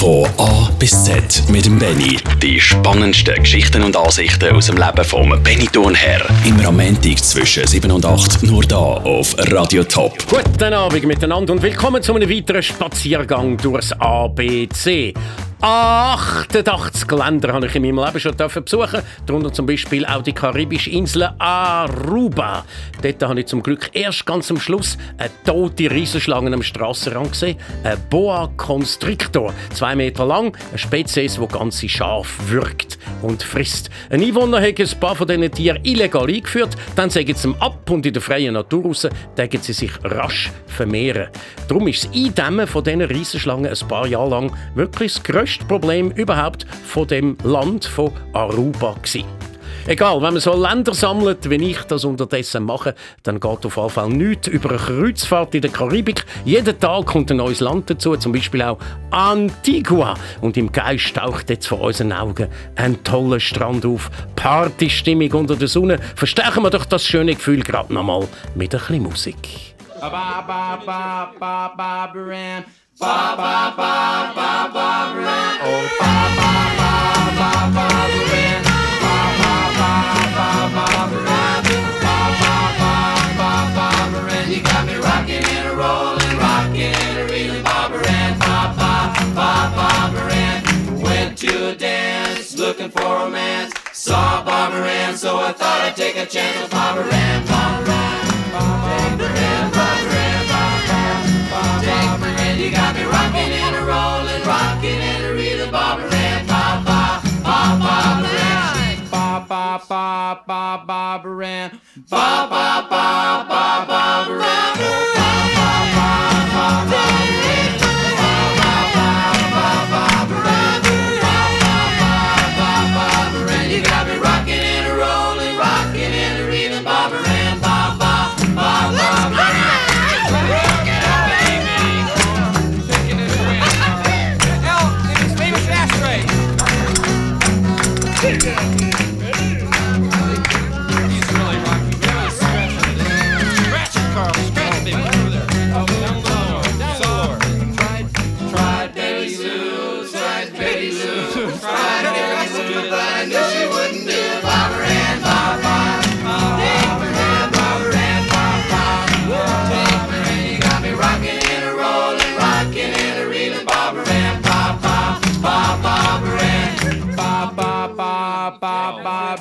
Von A bis Z mit dem Benny. Die spannendsten Geschichten und Ansichten aus dem Leben vom Benny Thurnherr. Immer am Montag zwischen 7 und 8 nur da auf Radio Top. Guten Abend miteinander und willkommen zu einem weiteren Spaziergang durchs ABC. 88 Länder habe ich in meinem Leben schon besuchen darunter zum Beispiel auch die karibische Insel Aruba. Dort habe ich zum Glück erst ganz am Schluss eine tote Riesenschlange am Strassenrand gesehen. Ein Boa Constrictor, zwei Meter lang, eine Spezies, die ganze Schaf wirkt und frisst. Ein Einwohner hat ein paar von diesen Tieren illegal eingeführt, dann sägen sie ab und in der freien Natur raus, tägen sie sich rasch vermehren. Darum ist das Eindämmen von diesen Riesenschlangen ein paar Jahre lang wirklich das grösste grösste Problem überhaupt von dem Land von Aruba gewesen. Egal, wenn man so Länder sammelt, wie ich das unterdessen mache, dann geht auf jeden Fall nichts über eine Kreuzfahrt in der Karibik. Jeden Tag kommt ein neues Land dazu, zum Beispiel auch Antigua. Und im Geist taucht jetzt vor unseren Augen ein toller Strand auf. Partystimmung unter der Sonne. Verstärken wir doch das schöne Gefühl gerade nochmal mit ein bisschen Musik. Ba, ba, ba, Ba ba ba ba ba Ren. Oh ba ba ba ba ba Ren. Ba ba ba ba ba Ren. Ba ba ba ba ba Ren. You got me rocking and rolling, rocking and reeling, Bob Ren. Ba ba ba ba Ren. Went to a dance, looking for romance. Saw Bob Ren, so I thought I'd take a chance with Bob Ren. Bob Ren. Bob Ren. Bob Ren. You got me rocking and a rolling, rocking and a reeling, Barbara Ann, ba ba ba ba ba ba ba ba Barbara Ann, ba ba ba ba Barbara Ann, ba ba ba ba Barbara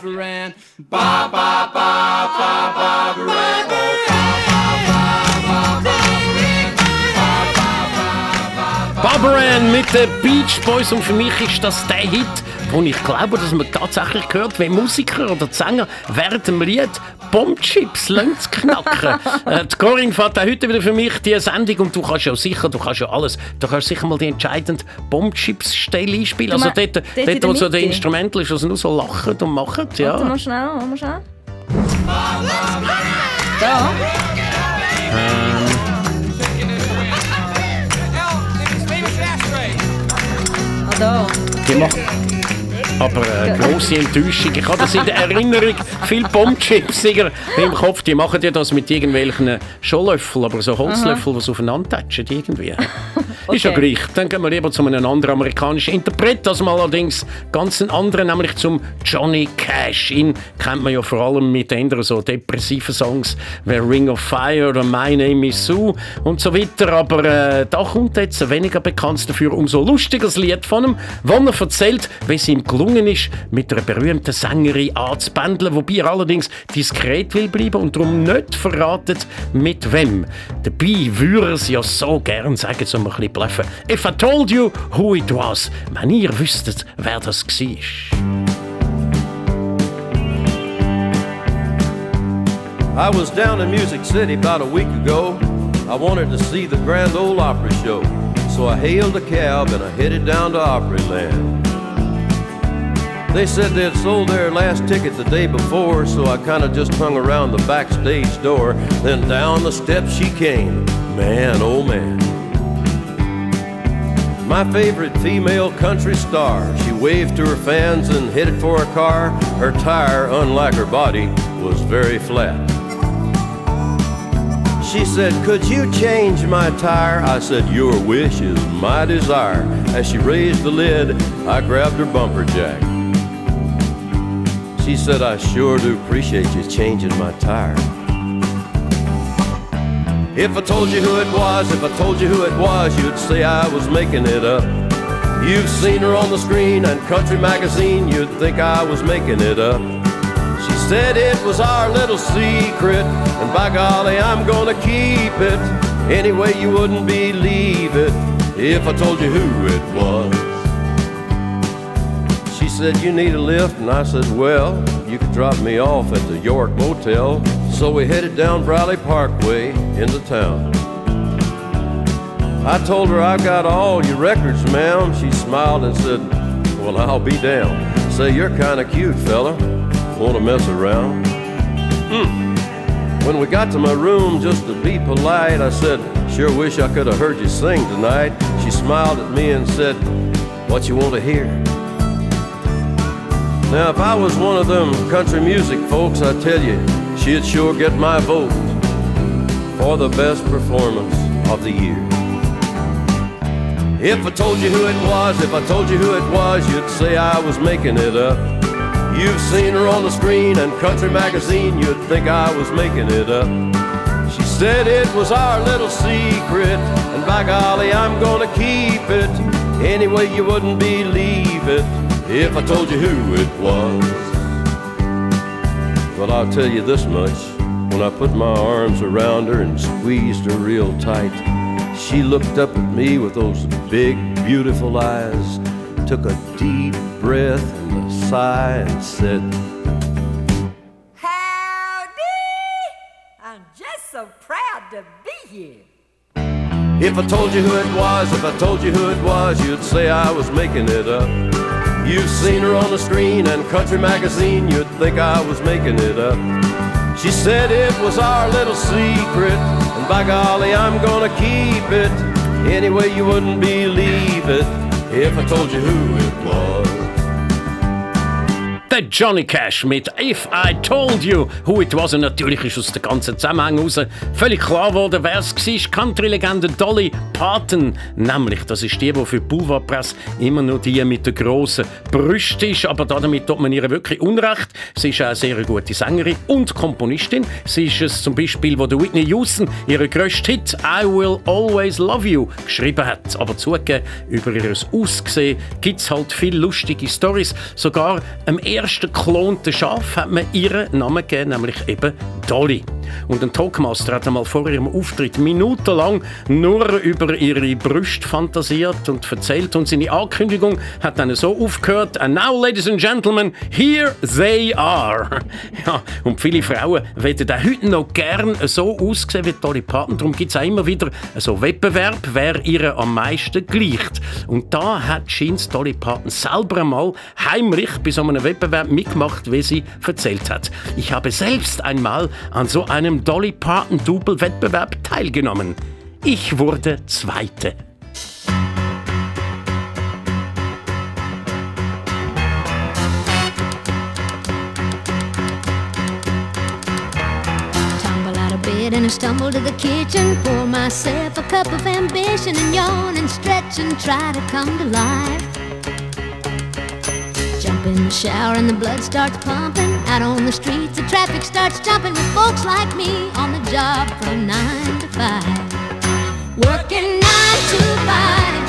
Barbara Ann, Barbara, Barbara, Barbara Ann, Barbara mit den Beach Boys. Und für mich ist das der Hit, wo ich glaube, dass man tatsächlich hört, wenn Musiker oder Sänger während dem Lied Bombchips lassen knacken. äh, die Corinne fährt auch heute wieder für mich die Sendung und du kannst ja sicher, du kannst ja alles, du kannst sicher mal die entscheidende Bombchips-Stelle einspielen. Also dort, dort, dort wo so der Instrumental ist, was nur so lachen und machen. Ja. Warte mal schnell, mal schnell. Da. Ah, da. Die machen aber eine grosse Enttäuschung. Ich habe das in der Erinnerung, viele Bombchips im Kopf, die machen ja das mit irgendwelchen Scholöffeln, aber so Holzlöffel, die so aufeinander tätschen irgendwie. Ist ja Okay. gleich. Dann gehen wir lieber zu einem anderen amerikanischen Interpret, das mal allerdings ganz einen anderen, nämlich zum Johnny Cash. Ihn kennt man ja vor allem mit anderen so depressiven Songs wie Ring of Fire oder My Name is Sue und so weiter. Aber äh, da kommt jetzt ein weniger bekanntes dafür, umso lustigeres Lied von ihm, wo er erzählt, wie es ihm gelungen ist, mit einer berühmten Sängerin anzubändeln, wobei er allerdings diskret will bleiben und darum nicht verratet, mit wem. Dabei würde er es ja so gern sagen, so ein bisschen bluffen. If I told you who it was, wenn ihr wüsstet, wer das war. I was down in Music City about a week ago. I wanted to see the Grand Ole Opry show. So I hailed a cab and I headed down to Opryland. They said they had sold their last ticket the day before, so I kind of just hung around the backstage door. Then down the steps she came. Man, oh man. My favorite female country star. She waved to her fans and headed for her car. Her tire, unlike her body, was very flat. She said, Could you change my tire? I said, Your wish is my desire. As she raised the lid, I grabbed her bumper jack. She said, I sure do appreciate you changing my tire. If I told you who it was, if I told you who it was, you'd say I was making it up. You've seen her on the screen and country magazine, you'd think I was making it up. She said it was our little secret, and by golly, I'm gonna keep it. Anyway, you wouldn't believe it if I told you who it was. Said, You need a lift, and I said, Well, you could drop me off at the York Motel. So we headed down Bradley Parkway into town. I told her I've got all your records, ma'am. She smiled and said, Well, I'll be damned. Say, you're kind of cute, fella. Want to mess around? Hmm. When we got to my room, just to be polite, I said, Sure wish I could have heard you sing tonight. She smiled at me and said, What you want to hear? Now, if I was one of them country music folks, I tell you, she'd sure get my vote for the best performance of the year. If I told you who it was, if I told you who it was, you'd say I was making it up. You've seen her on the screen and country magazine, you'd think I was making it up. She said it was our little secret, and by golly, I'm gonna keep it. Anyway, you wouldn't believe it if I told you who it was. Well, I'll tell you this much when I put my arms around her and squeezed her real tight, she looked up at me with those big, beautiful eyes, took a deep breath and a sigh, and said, Howdy! I'm just so proud to be here. If I told you who it was, if I told you who it was, you'd say I was making it up. You've seen her on the screen and country magazine, you'd think I was making it up. She said it was our little secret, and by golly, I'm gonna keep it. Anyway, you wouldn't believe it if I told you who it was. Der Johnny Cash mit If I Told You Who It Was. Und natürlich ist aus dem ganzen Zusammenhang heraus völlig klar geworden, wer es war. Country-Legende Dolly Parton. Nämlich, das ist die, die für die Boulevardpresse immer nur die mit den grossen Brüsten ist. Aber damit tut man ihr wirklich Unrecht. Sie ist eine sehr gute Sängerin und Komponistin. Sie ist es zum Beispiel, wo der Whitney Houston ihren grössten Hit I Will Always Love You geschrieben hat. Aber zugegeben, über ihr Aussehen gibt es halt viele lustige Stories. Sogar am ersten geklonten Schaf hat man ihren Namen gegeben, nämlich eben Dolly. Und ein Talkmaster hat einmal vor ihrem Auftritt minutenlang nur über ihre Brüste fantasiert und erzählt und seine Ankündigung hat dann so aufgehört And now, ladies and gentlemen, here they are. Ja, und viele Frauen werden auch heute noch gern so aussehen wie Dolly Parton. Darum gibt es auch immer wieder so Wettbewerb, wer ihr am meisten gleicht. Und da hat Jeans Dolly Parton selber einmal heimlich bei so einem Wettbewerb mitgemacht, wie sie erzählt hat. Ich habe selbst einmal an so einem Dolly Parton Double Wettbewerb teilgenommen. Ich wurde Zweite. And I stumble to the kitchen. Pour myself a cup of ambition and yawn and stretch and try to come to life. In the shower and the blood starts pumping. Out on the streets, the traffic starts jumping with folks like me on the job from nine to five. Working nine to five.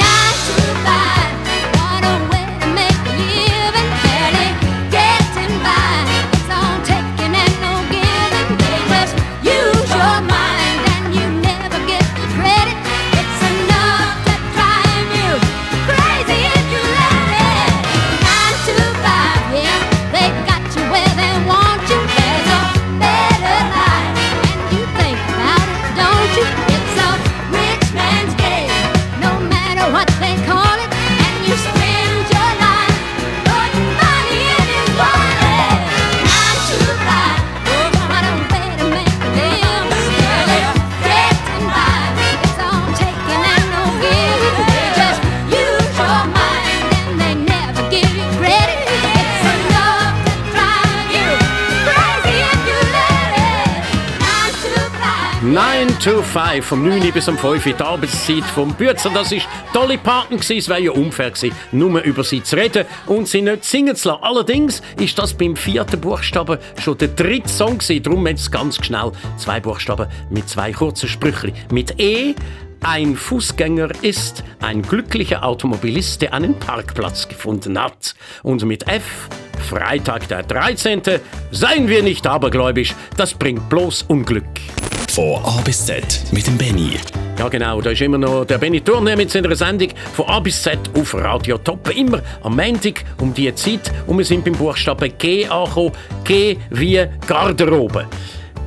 to 5, vom 9 bis um 5 Uhr die Arbeitszeit vom Bützer. Das war Dolly Parton, es wäre ja unfair gewesen, nur über sie zu reden und sie nicht singen zu lassen. Allerdings ist das beim vierten Buchstaben schon der dritte Song gewesen, darum jetzt ganz schnell zwei Buchstaben mit zwei kurzen Sprüchen. Mit E ein Fußgänger ist ein glücklicher Automobilist, der einen Parkplatz gefunden hat. Und mit F Freitag der 13. Seien wir nicht abergläubisch, das bringt bloß Unglück. Von A bis Z mit dem Benny. Ja genau, da ist immer noch der Benny Turner mit seiner Sendung von A bis Z auf Radio Top. Immer am Montag um diese Zeit und wir sind beim Buchstaben G angekommen. G wie Garderobe.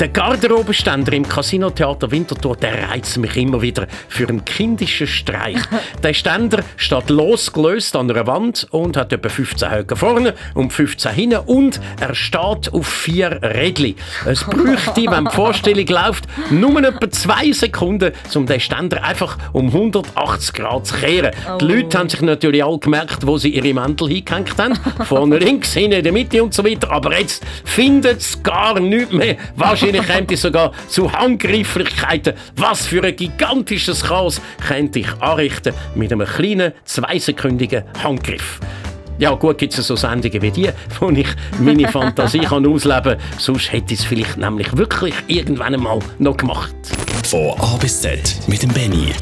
Der Garderobenständer im Casino Theater Winterthur, der reizt mich immer wieder für einen kindischen Streich. der Ständer steht losgelöst an einer Wand und hat etwa 15 Höcke vorne und 15 hinten und er steht auf vier Rädchen. Es bräuchte, wenn die Vorstellung läuft, nur etwa zwei Sekunden, um den Ständer einfach um 180 Grad zu kehren. Oh. Die Leute haben sich natürlich alle gemerkt, wo sie ihre Mäntel hingehängt haben. Vorne links, hinten in der Mitte und so weiter. Aber jetzt findet es gar nichts mehr. Wahrscheinlich könnte es sogar zu Handgreiflichkeiten. Was für ein gigantisches Chaos könnte ich anrichten mit einem kleinen, zweisekündigen Handgriff. Ja, gut gibt es so Sendungen wie die, wo ich meine Fantasie kann ausleben kann. Sonst hätte ich es vielleicht nämlich wirklich irgendwann einmal noch gemacht. Von A bis Z mit dem Benny.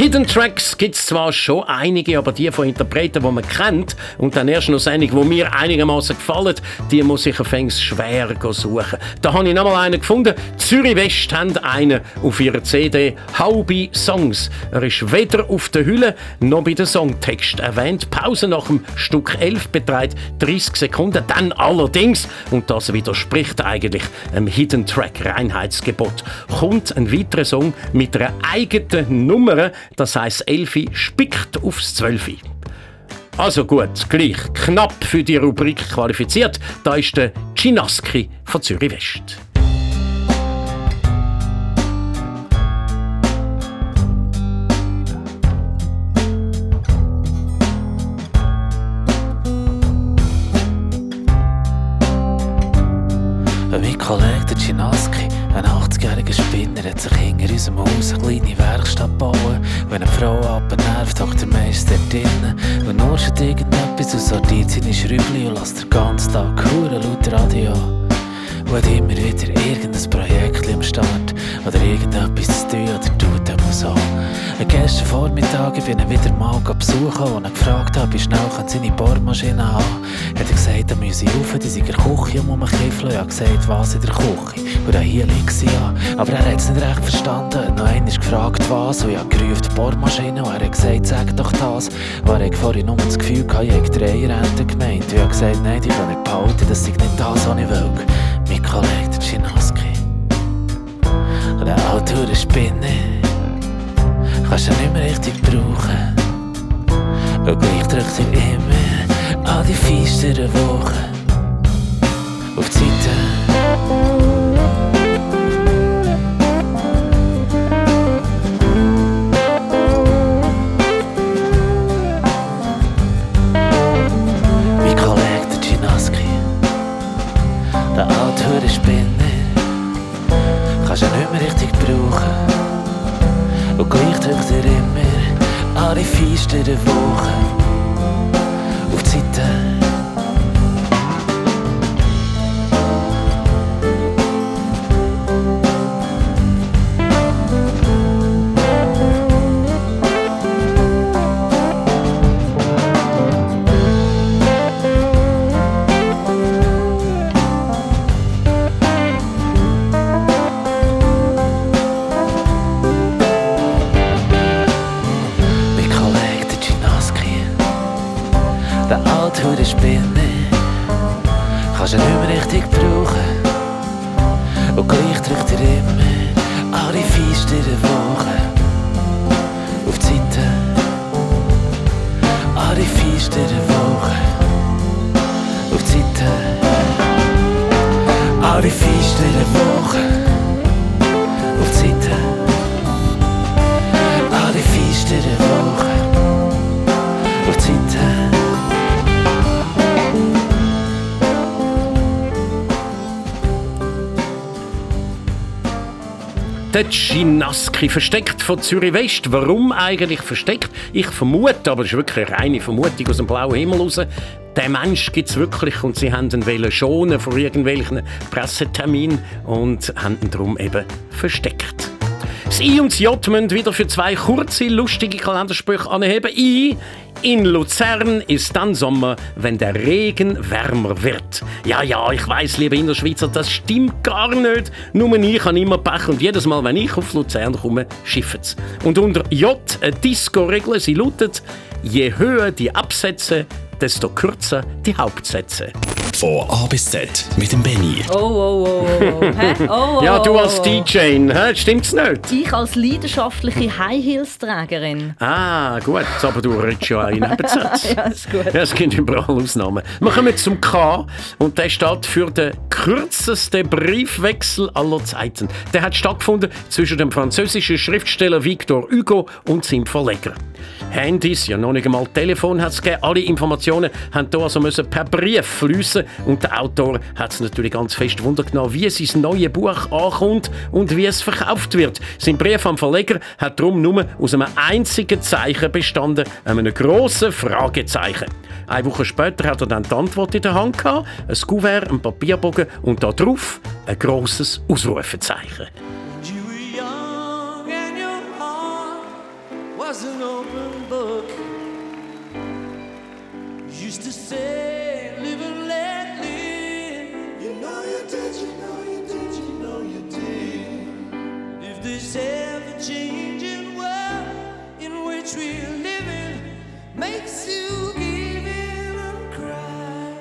Hidden Tracks gibt es zwar schon einige, aber die von Interpreten, die man kennt und dann erst noch einige, die mir einigermaßen gefallen, die muss ich fängs schwer suchen. Da habe ich noch mal einen gefunden. Zürich West haben einen auf ihrer CD Haubi Songs. Er ist weder auf der Hülle noch bei den Songtext erwähnt. Pause nach dem Stück 11 beträgt 30 Sekunden. Dann allerdings, und das widerspricht eigentlich einem Hidden Track Reinheitsgebot, kommt ein weiterer Song mit einer eigenen Nummer, das heisst, Elfi spickt aufs Zwölfi. Also gut, gleich knapp für die Rubrik qualifiziert. Da ist der Chinaski von Zürich West. Mein Kollege, der Chinaski, 80-jähriger Spinner, hat sich hinter unserem Haus eine kleine Werkstatt bauen. Wenn eine Frau abnervt, hockt der Meister drinnen. Und nur schon irgendetwas und sortiert seine Schrübli und lässt den ganzen Tag Huren laut Radio. Und hat immer wieder irgendein Projekt am Start oder irgendetwas zu tun oder tut er so. Gestern Vormittag bin ich wieder mal besuchen und gefragt habe, wie schnell kann seine Bohrmaschine haben. Hat er gesagt, er müsse rauf, die sei in der Küche um mich kiffeln. Ich habe gesagt, was in der Küche? Und dann hier liegt. Aber er hat es nicht recht verstanden. Noch einmal gefragt, was. Und ich habe gerufen, die Bohrmaschine. Und er hat gesagt, sag doch das. Er hat vorhin nur das Gefühl gehabt, ich hätte drei Renten gemeint. Und ich habe gesagt, nein, die kann nicht behalten, das sei nicht das, was ich will. Mein Kollege, der Chinaski. Und der Autor, der Spinne kannst du nicht mehr richtig brauchen. Und gleich drückt er immer all die feisteren Wochen auf die. Immer alle feisteren Wochen auf die Seite. Der Ginaski versteckt von Zürich West. Warum eigentlich versteckt? Ich vermute, aber das ist wirklich eine reine Vermutung aus dem blauen Himmel raus. Der Mensch gibt es wirklich und sie haben ihn schonen vor irgendwelchen Presseterminen und haben ihn darum eben versteckt. Das I und das J müssen wieder für zwei kurze, lustige Kalendersprüche anheben. I. In Luzern ist dann Sommer, wenn der Regen wärmer wird. Ja, ja, ich weiß, liebe Innerschweizer, das stimmt gar nicht. Nur ich habe immer Pech und jedes Mal, wenn ich auf Luzern komme, schifft's. Und unter J eine Disco-Regel, sie lautet, je höher die Absätze, desto kürzer die Hauptsätze. Von A bis Z mit dem Benny. Oh, oh, oh, oh, oh. Hä? Oh, oh, Ja, du oh, als oh. DJ, hä? stimmt's nicht? Ich als leidenschaftliche High-Heels-Trägerin. Ah, gut, aber du redest ja auch in Nebensätzen. Ja, ist gut. Ja, es gibt überall Ausnahmen. Wir kommen zum K und der steht für den kürzesten Briefwechsel aller Zeiten. Der hat stattgefunden zwischen dem französischen Schriftsteller Victor Hugo und seinem Verleger. Handys, ja noch nicht einmal Telefon hat es gegeben. Alle Informationen hier also müssen per Brief fließen und der Autor hat es natürlich ganz fest Wunder genommen, wie sein neues Buch ankommt und wie es verkauft wird. Sein Brief am Verleger hat darum nur aus einem einzigen Zeichen bestanden, einem grossen Fragezeichen. Eine Woche später hat er dann die Antwort in der Hand gehabt, ein Kuvert, ein Papierbogen und da drauf ein grosses Ausrufezeichen. We're living makes you give in and cry,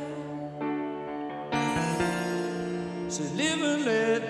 so live and let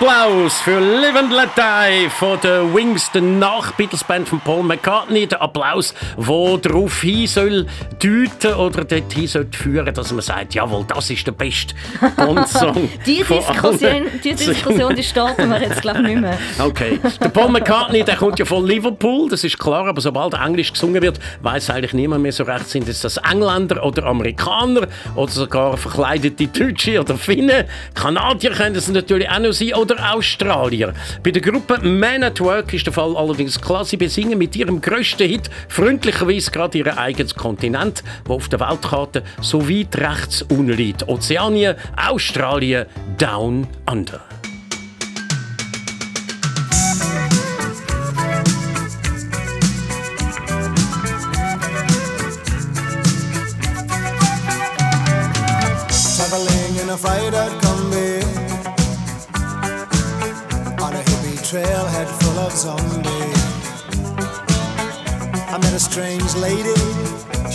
Applaus für Live and Let Die von den Wings, der Nach-Beatles-Band von Paul McCartney. Der Applaus, der darauf hin soll deuten oder dorthin soll führen, dass man sagt, jawohl, das ist der beste Bond-Song. Die Diskussion, die, Diskussion die starten wir jetzt, glaube ich, nicht mehr. Okay. Der Paul McCartney, der kommt ja von Liverpool, das ist klar, aber sobald Englisch gesungen wird, weiß eigentlich niemand mehr so recht, sind es das Engländer oder Amerikaner oder sogar verkleidete Deutsche oder Finnen. Kanadier können es natürlich auch noch sein oder Australier. Bei der Gruppe Man at Work ist der Fall allerdings klar, sie besingen mit ihrem grössten Hit freundlicherweise gerade ihren eigenen Kontinent, der auf der Weltkarte so weit rechts unten liegt. Ozeanien, Australien, Down Under.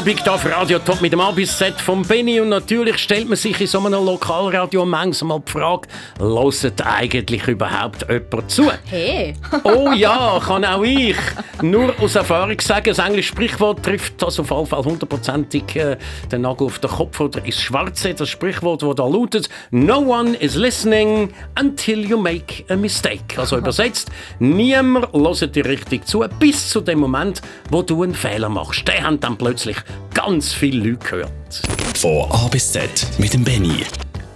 Montagabend hier auf Radio Top mit dem Abis-Set von Benny und natürlich stellt man sich in so einem Lokalradio manchmal die Frage, hört eigentlich überhaupt jemand zu? Hey! Oh ja, kann auch ich. Nur aus Erfahrung sagen, das englische Sprichwort trifft das auf jeden Fall hundertprozentig äh, den Nagel auf den Kopf oder ins Schwarze. Das Sprichwort, das da lautet, No one is listening until you make a mistake. Also übersetzt, niemand hört dir richtig zu, bis zu dem Moment, wo du einen Fehler machst. Den haben dann plötzlich ganz viele Leute gehört. Von A bis Z mit dem Benny.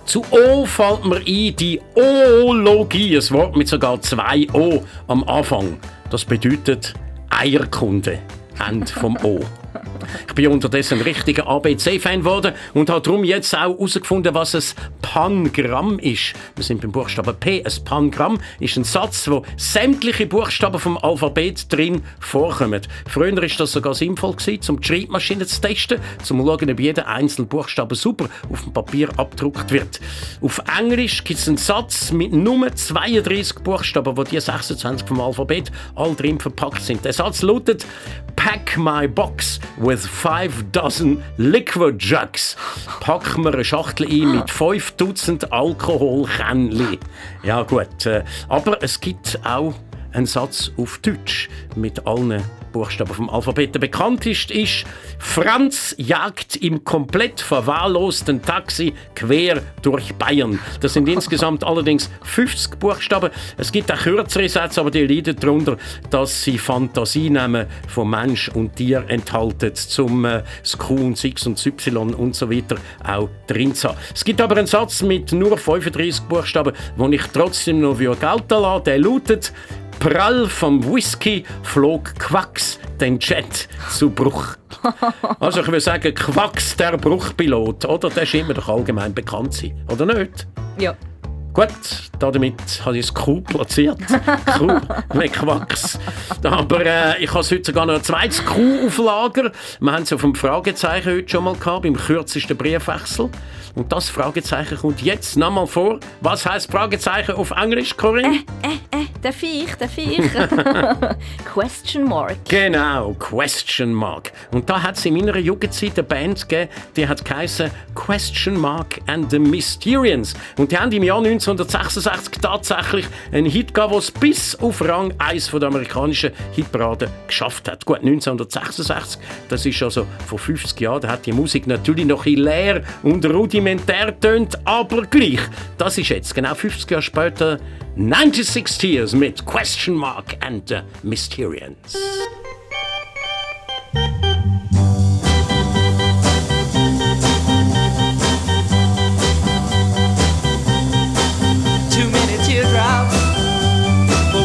Zu O fällt mir ein die Oologie, ein Wort mit sogar zwei O am Anfang. Das bedeutet Eierkunde. End vom O. Ich bin unterdessen ein richtiger ABC-Fan geworden und habe darum jetzt auch herausgefunden, was ein Pangramm ist. Wir sind beim Buchstaben P. Ein Pangramm ist ein Satz, wo sämtliche Buchstaben vom Alphabet drin vorkommen. Früher war das sogar sinnvoll, um die Schreibmaschine zu testen, um zu schauen, ob jeder einzelne Buchstabe super auf dem Papier abgedruckt wird. Auf Englisch gibt es einen Satz mit nur 32 Buchstaben, wo die 26 vom Alphabet all drin verpackt sind. Der Satz lautet Pack my box with five dozen liquid jugs. Pack mir eine Schachtel ein mit fünf Dutzend Alkoholkännchen. Ja gut, äh, aber es gibt auch einen Satz auf Deutsch mit allen Buchstaben vom Alphabet. Der bekannteste ist Franz jagt im komplett verwahrlosten Taxi quer durch Bayern. Das sind insgesamt allerdings 50 Buchstaben. Es gibt auch kürzere Sätze, aber die leiden darunter, dass sie Fantasienamen von Mensch und Tier enthalten, zum äh, das Q und das X und das Y und so weiter auch drin zu haben. Es gibt aber einen Satz mit nur 35 Buchstaben, den ich trotzdem noch für gelten lasse. Der lautet Prall vom Whisky flog Quacks den Jet zu Bruch. Also ich würde sagen, Quacks der Bruchpilot, oder? Der ist immer doch allgemein bekannt sein, oder nicht? Ja. Gut, damit habe ich das Q platziert. Q Quacks. Aber äh, ich habe heute sogar noch ein zweites Q auf Lager. Wir haben es auf dem Fragezeichen heute schon mal gehabt, beim kürzesten Briefwechsel. Und das Fragezeichen kommt jetzt nochmal vor. Was heißt Fragezeichen auf Englisch, Corinne? Äh, äh, darf ich, darf ich? Question mark. Genau, Question Mark. Und da hat es in meiner Jugendzeit eine Band gegeben, die hat geheißen Question Mark and the Mysterians. Und die haben im Jahr 1966 tatsächlich einen Hit gehabt, der es bis auf Rang 1 von der amerikanischen Hitparade geschafft hat. Gut, 1966, das ist also vor 50 Jahren, da hat die Musik natürlich noch ein leer und rudimentär tönt, aber gleich. Das ist jetzt genau 50 Jahre später 96 Tears mit Question Mark and the Mysterians.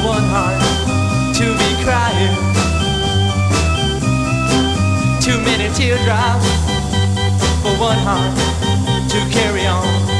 One heart to be crying. Too many teardrops for one heart to carry on.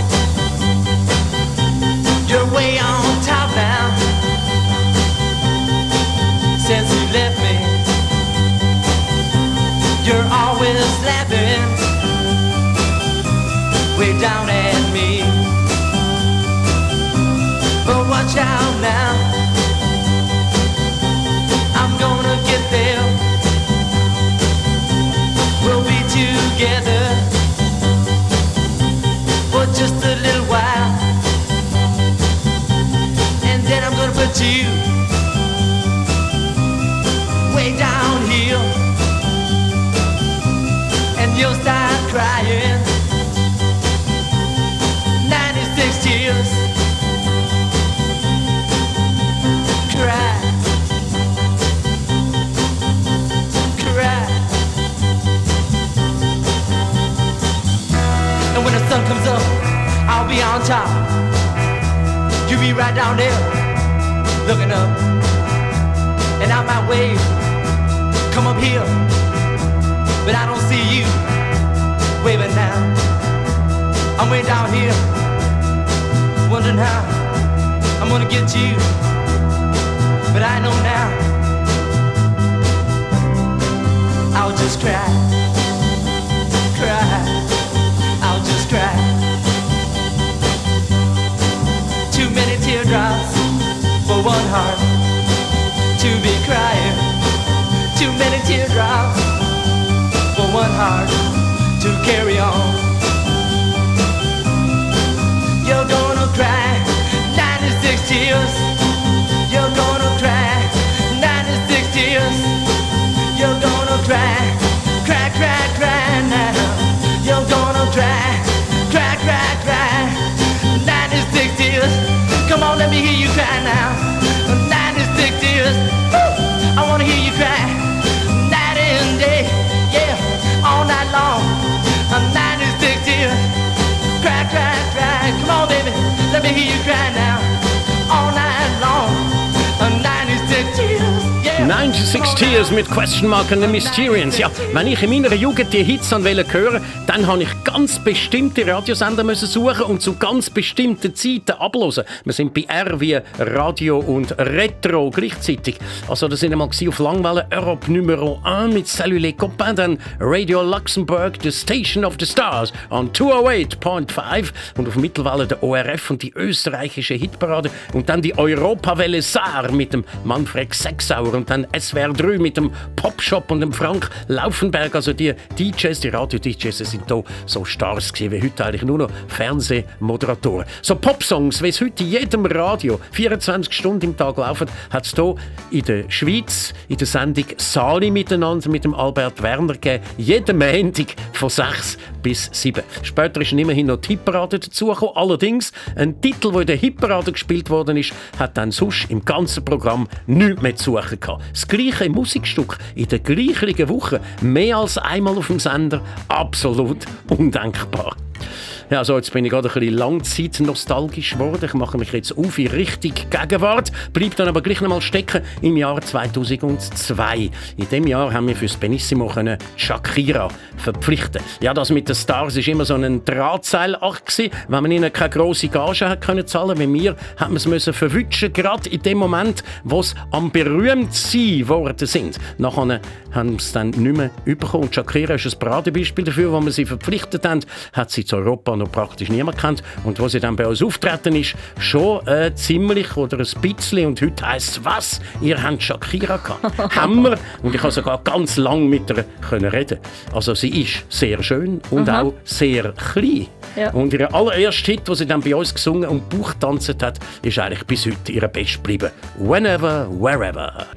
Too many teardrops for one heart to be crying. Too many teardrops for one heart to carry on. You're gonna cry 96 tears. Let me hear you cry now. 96 tears. Woo! I wanna hear you cry night and day. Yeah, all night long. 96 tears. Cry, cry, cry. Come on, baby, let me hear you cry now. 96 tears. Yeah. 96 Tears mit Question Mark and the Mysterians. Ja, wenn ich in meiner Jugend die Hits an hören dann habe ich ganz bestimmte Radiosender suchen und zu ganz bestimmten Zeiten ablosen. Wir sind bei R wie Radio und Retro gleichzeitig. Also das sind einmal auf Langwelle Europe Numero 1 mit Salut les copains, dann Radio Luxembourg, The Station of the Stars an 208.5 und auf Mittelwelle der ORF und die österreichische Hitparade und dann die Europawelle Saar mit dem Manfred Sechsauer und dann SWR 3 mit dem Popshop und dem Frank Laufenberg. Also die DJs, die Radio-DJs sind hier so Stars wie heute eigentlich nur noch Fernsehmoderatoren. So Popsongs, wie es heute in jedem Radio 24 Stunden im Tag laufen, hat es hier in der Schweiz in der Sendung Sali miteinander mit dem Albert Werner gegeben. Jeden Montag von 6 bis 7. Später ist immerhin noch die Hitparade dazugekommen. Allerdings, ein Titel, der in der Hitparade gespielt worden ist, hat dann sonst im ganzen Programm nichts mehr zu suchen gehabt. Das gleiche Musikstück in der gleichen Woche, mehr als einmal auf dem Sender, absolut undenkbar. Ja, also jetzt bin ich gerade ein bisschen langzeitnostalgisch geworden. Ich mache mich jetzt auf in Richtung Gegenwart, bleibe dann aber gleich noch mal stecken im Jahr 2002. In dem Jahr haben wir fürs Benissimo können Shakira verpflichten. Ja, das mit den Stars ist immer so ein Drahtseilakt wenn man ihnen keine grosse Gage hat können zahlen. Wie mir hat man es müssen verwutschen, gerade in dem Moment, wo sie am berühmt sein worden sind. Nachher haben sie es dann nicht mehr bekommen. Und Shakira ist ein Paradebeispiel dafür, wo wir sie verpflichtet haben, hat sie zu Europa noch praktisch niemand kennt. Und wo sie dann bei uns auftreten ist, schon äh, ziemlich oder ein bisschen. Und heute heisst es, was? Ihr habt Shakira gehabt. wir. Und ich konnte sogar ganz lang mit ihr können reden. Also sie ist sehr schön und Aha. auch sehr klein. Ja. Und ihr allererster Hit, den sie dann bei uns gesungen und Bauchtanzen hat, ist eigentlich bis heute ihr Best geblieben. Whenever, wherever.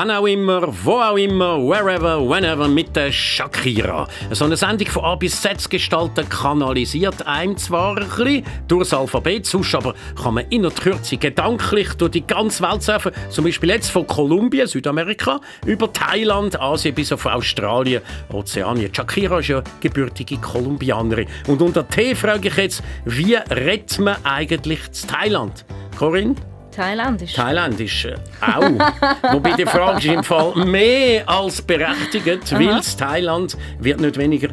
Wann auch immer, wo auch immer, wherever, whenever mit der Shakira. So eine Sendung von A bis Z gestalten kanalisiert einem zwar ein bisschen durchs Alphabet, sonst aber kann man in der Kürze gedanklich durch die ganze Welt surfen. Zum Beispiel jetzt von Kolumbien, Südamerika, über Thailand, Asien bis auf Australien, Ozeanien. Shakira ist ja gebürtige Kolumbianerin. Und unter T frage ich jetzt, wie rettet man eigentlich zu Thailand? Corinne? Thailändisch. Thailändisch auch. Wobei die Frage ist im Fall mehr als berechtigt, weil Thailand wird nicht weniger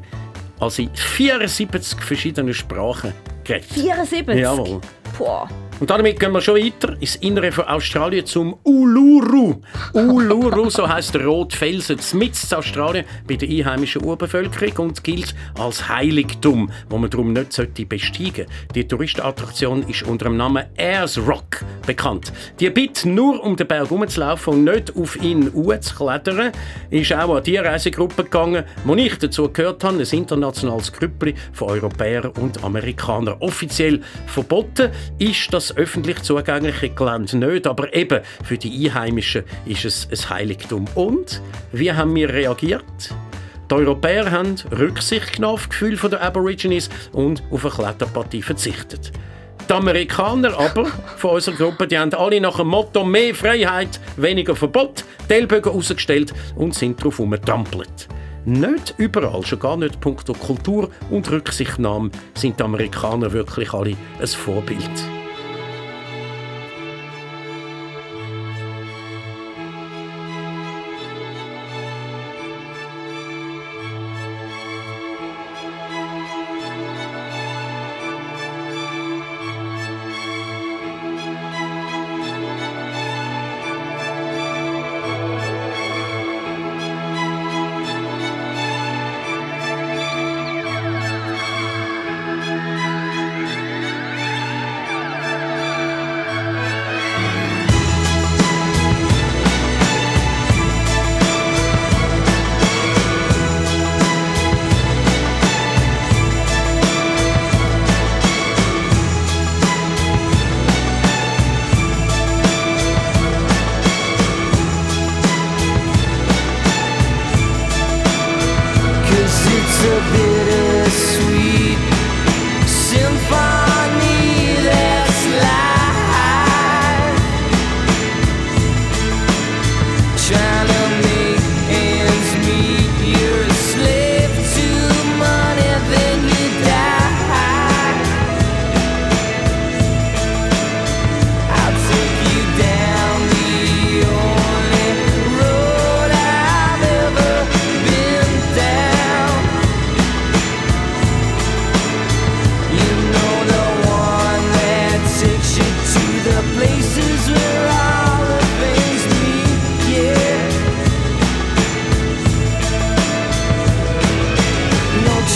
als in 74 verschiedenen Sprachen geredet. 74? Jawohl. Boah. Und damit gehen wir schon weiter ins Innere von Australien zum Uluru. Uluru, so heißt der rote Felsen, mitten in Australien bei der einheimischen Urbevölkerung und gilt als Heiligtum, wo man darum nicht sollte besteigen. Die Touristenattraktion ist unter dem Namen Ayers Rock bekannt. Die bittet nur um den Berg herumzulaufen und nicht auf ihn zu klettern. Ist auch an die Reisegruppe gegangen, wo ich dazu gehört habe, ein internationales Grüppli von Europäern und Amerikanern. Offiziell verboten ist das öffentlich zugängliche Gelände nicht, aber eben für die Einheimischen ist es ein Heiligtum. Und wie haben wir reagiert? Die Europäer haben Rücksicht genommen auf das Gefühl der Aborigines und auf eine Kletterpartie verzichtet. Die Amerikaner aber von unserer Gruppe, die haben alle nach dem Motto «Mehr Freiheit, weniger Verbot» die Ellbogen rausgestellt und sind darauf herumgetrampelt. Nicht überall, schon gar nicht punkto Kultur und Rücksichtnahme, sind die Amerikaner wirklich alle ein Vorbild.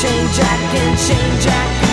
Chain Jack and Chain Jack.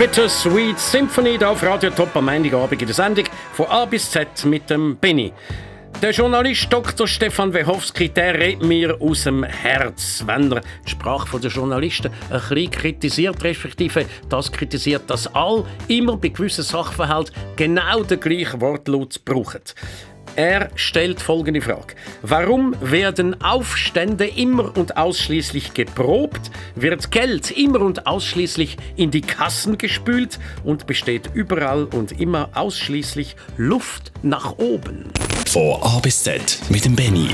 Bittersweet Symphony da auf Radio Top am Montagabend in der Sendung von A bis Z mit dem Benny. Der Journalist Dr. Stefan Wechowski, der redet mir aus dem Herz, wenn er die Sprache der Journalisten ein bisschen kritisiert, respektive das kritisiert, dass all immer bei gewissen Sachverhalten genau den gleichen Wortlaut brauchen. Er stellt folgende Frage. Warum werden Aufstände immer und ausschließlich geprobt, wird Geld immer und ausschließlich in die Kassen gespült und besteht überall und immer ausschließlich Luft nach oben? Von A bis Z mit dem Benny.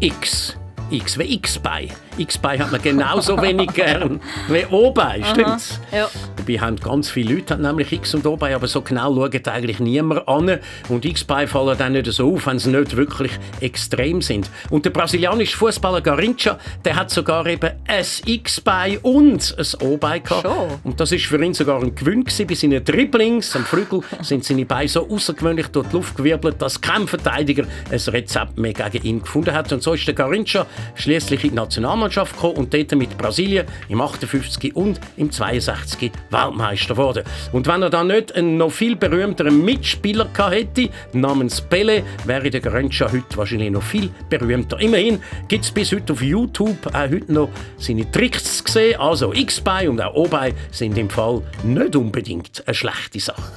X. X wie X-Bei. X-Bei hat man genauso wenig gern wie O-Bei, stimmt's? Ja. Dabei haben ganz viele Leute nämlich X und O-Bei, aber so genau schaut eigentlich niemand an. Und X-Bei fallen dann nicht so auf, wenn sie nicht wirklich extrem sind. Und der brasilianische Fußballer Garincha, der hat sogar eben ein X-Bei und ein O-Bei gehabt. Schon? Und das ist für ihn sogar ein Gewinn gewesen. Bei seinen Dribblings am Flügel sind seine Beine so außergewöhnlich durch die Luft gewirbelt, dass kein Verteidiger ein Rezept mehr gegen ihn gefunden hat. Und so ist der Garincha schließlich in die Nationalmannschaft gekommen und dort mit Brasilien im 58 und im 62 Weltmeister geworden. Und wenn er dann nicht einen noch viel berühmteren Mitspieler hätte, namens Pele, wäre der Garincha heute wahrscheinlich noch viel berühmter. Immerhin gibt es bis heute auf YouTube auch heute noch seine Tricks zu sehen. Also X-Bei und auch O-Bei sind im Fall nicht unbedingt eine schlechte Sache.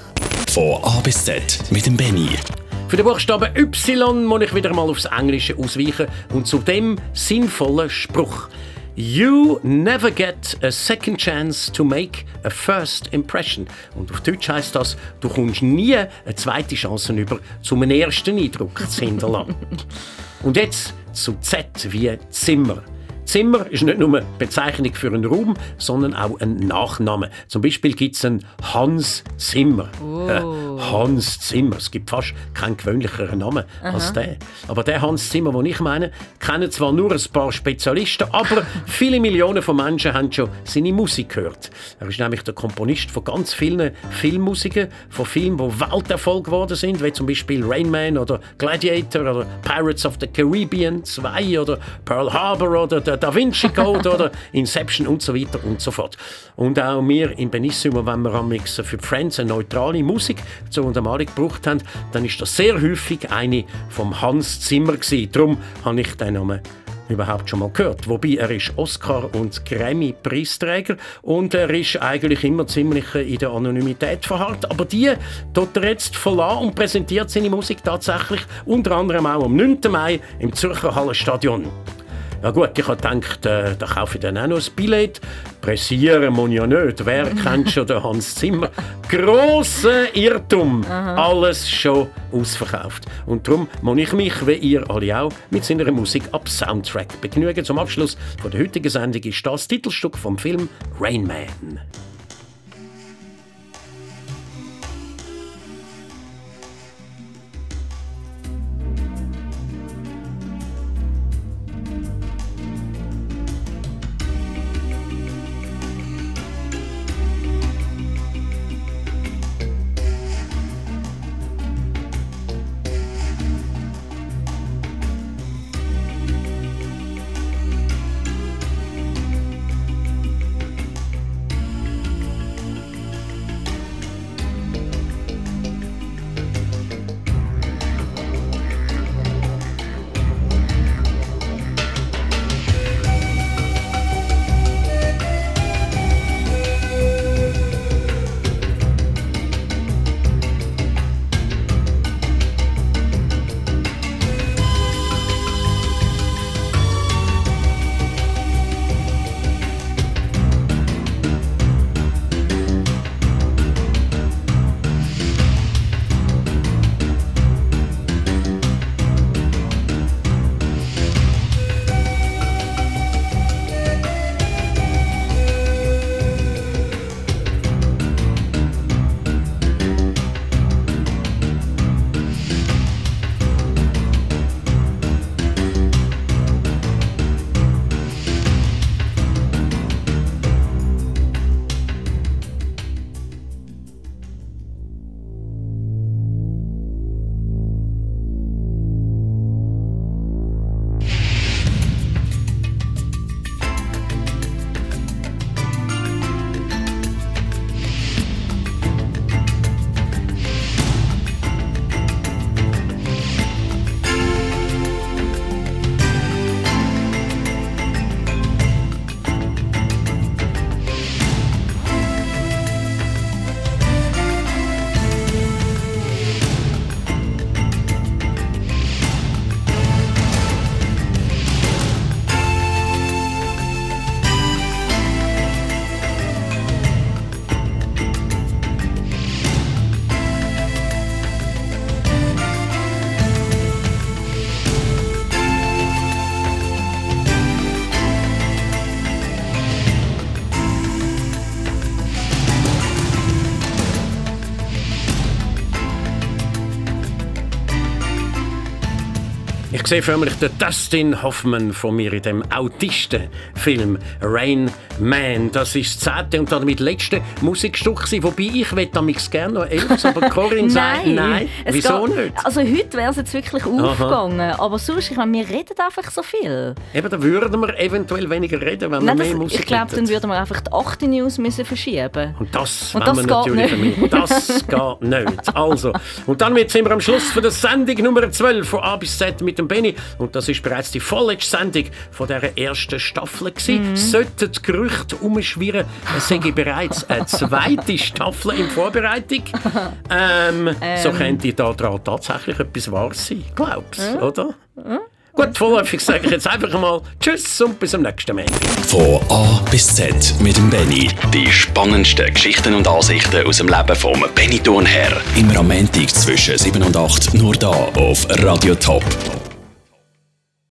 Von A bis Z mit dem Benny. Für den Buchstaben Y muss ich wieder mal aufs Englische ausweichen und zu dem sinnvollen Spruch. You never get a second chance to make a first impression. Und auf Deutsch heißt das, du kommst nie eine zweite Chance über, zum einen ersten Eindruck zu hinterlassen. Und jetzt zu Z wie Zimmer. Zimmer ist nicht nur eine Bezeichnung für einen Raum, sondern auch ein Nachname. Zum Beispiel gibt es einen Hans Zimmer. Äh, Hans Zimmer. Es gibt fast keinen gewöhnlicheren Namen als der. Aber der Hans Zimmer, den ich meine, kennen zwar nur ein paar Spezialisten, aber viele Millionen von Menschen haben schon seine Musik gehört. Er ist nämlich der Komponist von ganz vielen Filmmusiken, von Filmen, die Welterfolg geworden sind, wie zum Beispiel Rain Man oder Gladiator oder Pirates of the Caribbean 2 oder Pearl Harbor oder der Da Vinci Code oder Inception und so weiter und so fort. Und auch wir in Benissimo, wenn wir am für Friends eine neutrale Musik zur Untermalung gebraucht haben, dann ist das sehr häufig eine vom Hans Zimmer gewesen. Darum habe ich den Namen überhaupt schon mal gehört. Wobei er ist Oscar- und Grammy-Preisträger und er ist eigentlich immer ziemlich in der Anonymität verharrt. Aber die tut er jetzt verlassen und präsentiert seine Musik tatsächlich unter anderem auch am 9. Mai im Zürcher Hallenstadion. Ja gut, ich habe gedacht, äh, da kaufe ich dann auch noch ein Billett. Pressieren muss ich ja nicht. Wer kennt schon den Hans Zimmer? Grosser Irrtum. Alles schon ausverkauft. Und darum muss ich mich, wie ihr alle auch, mit seiner Musik ab Soundtrack begnügen. Zum Abschluss von der heutigen Sendung ist das Titelstück vom Film Rain Man. Gesehen, förmlich der Dustin Hoffman von mir in dem Autistenfilm Rain Man. Das ist das zehnte und damit letzte Musikstück gewesen, wobei ich damit gerne noch elf, aber Corinne sagt, nein, es wieso geht- nicht? Also heute wäre es jetzt wirklich aufgegangen, aber sonst, ich meine, wir reden einfach so viel. Eben, da würden wir eventuell weniger reden, wenn wir Nein, mehr das, Musik ich glaube, dann würden wir einfach die 8. News müssen verschieben Und das, Und das wir geht natürlich nicht. Das geht nicht. Also, und dann sind wir am Schluss von der Sendung Nummer 12 von A bis Z mit dem Benny. Und das ist bereits die vorletzte Sendung von dieser ersten Staffel. gewesen. Mhm. Sollten die Gerüchte umschwirren, es sei bereits eine zweite Staffel in Vorbereitung. Ähm, So könnte da dran tatsächlich etwas wahr sein. Glaubst oder? Gut, vorläufig sage ich jetzt einfach mal Tschüss und bis zum nächsten Mal. Von A bis Z mit dem Benny. Die spannendsten Geschichten und Ansichten aus dem Leben vom Benny Thurnherr. Immer am Montag zwischen 7 und 8 nur da auf Radio Top.